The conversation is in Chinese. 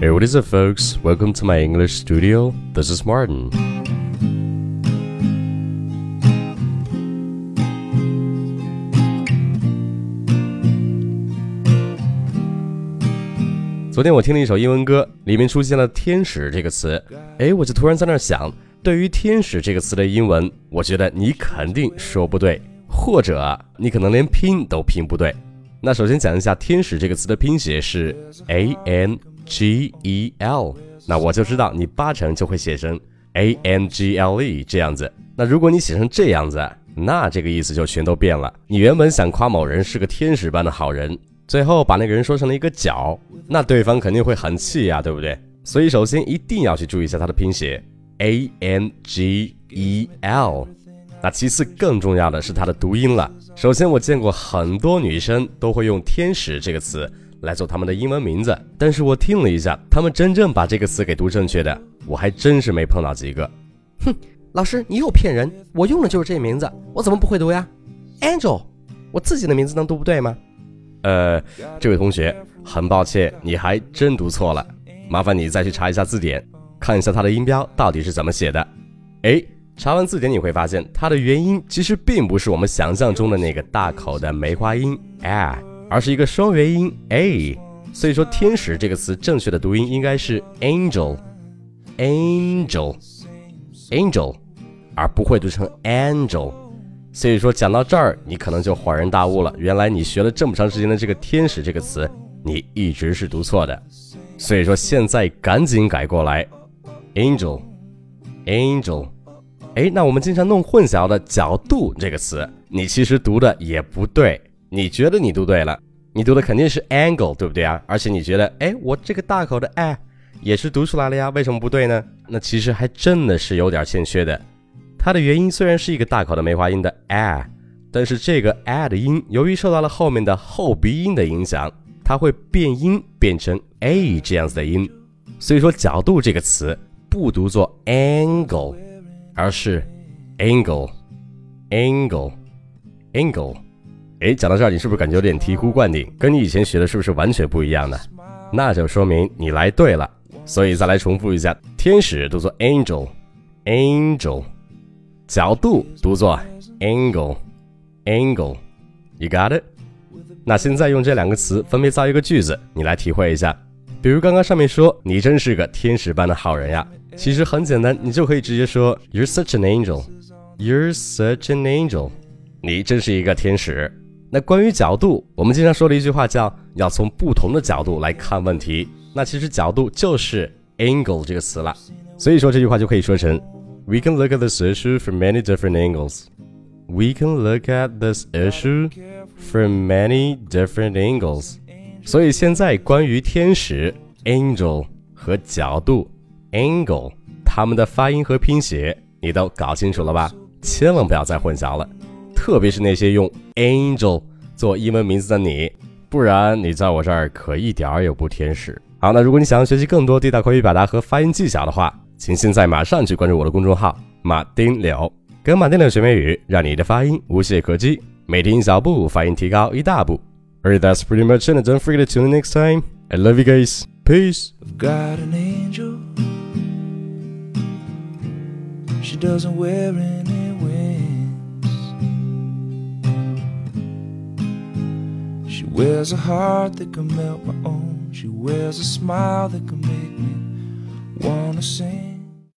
Hey, what is up, folks? Welcome to my English studio. This is Martin. 昨天我听了一首英文歌，里面出现了“天使”这个词，哎，我就突然在那想，对于“天使”这个词的英文，我觉得你肯定说不对，或者你可能连拼都拼不对。那首先讲一下“天使”这个词的拼写是 A N G E L，那我就知道你八成就会写成 A N G L E 这样子。那如果你写成这样子，那这个意思就全都变了。你原本想夸某人是个天使般的好人。最后把那个人说成了一个角，那对方肯定会很气呀，对不对？所以首先一定要去注意一下它的拼写，A N G E L。那其次更重要的是它的读音了。首先我见过很多女生都会用“天使”这个词来做他们的英文名字，但是我听了一下，他们真正把这个词给读正确的，我还真是没碰到几个。哼，老师你又骗人，我用的就是这名字，我怎么不会读呀？Angel，我自己的名字能读不对吗？呃，这位同学，很抱歉，你还真读错了。麻烦你再去查一下字典，看一下它的音标到底是怎么写的。哎，查完字典你会发现，它的元音其实并不是我们想象中的那个大口的梅花音 a，而是一个双元音 a。所以说，天使这个词正确的读音应该是 angel，angel，angel，而不会读成 angel。所以说讲到这儿，你可能就恍然大悟了。原来你学了这么长时间的这个“天使”这个词，你一直是读错的。所以说现在赶紧改过来，angel，angel。哎，那我们经常弄混淆的“角度”这个词，你其实读的也不对。你觉得你读对了，你读的肯定是 angle，对不对啊？而且你觉得，哎，我这个大口的 a 也是读出来了呀，为什么不对呢？那其实还真的是有点欠缺的。它的元音虽然是一个大口的梅花音的 a，但是这个 a 的音由于受到了后面的后鼻音的影响，它会变音变成 a 这样子的音。所以说角度这个词不读作 angle，而是 angle，angle，angle。哎，讲到这儿，你是不是感觉有点醍醐灌顶？跟你以前学的是不是完全不一样呢？那就说明你来对了。所以再来重复一下，天使读作 angel，angel。角度读作 angle，angle，you got it？那现在用这两个词分别造一个句子，你来体会一下。比如刚刚上面说你真是个天使般的好人呀，其实很简单，你就可以直接说 You're such an angel，You're such an angel，你真是一个天使。那关于角度，我们经常说的一句话叫要从不同的角度来看问题。那其实角度就是 angle 这个词了，所以说这句话就可以说成。We can look at this issue from many different angles. We can look at this issue from many different angles. 所以现在关于天使 angel 和角度 angle，它们的发音和拼写你都搞清楚了吧？千万不要再混淆了，特别是那些用 angel 做英文名字的你，不然你在我这儿可一点儿也不天使。好，那如果你想要学习更多地道口语表达和发音技巧的话，请现在马上去关注我的公众号“马丁柳”，跟马丁柳学美语，让你的发音无懈可击，每天一小步，发音提高一大步。Alright, that's pretty much it. Don't forget to tune in next time. I love you guys. Peace. I've got an angel. She doesn't wear any She wears a heart that can melt my own. She wears a smile that can make me wanna sing.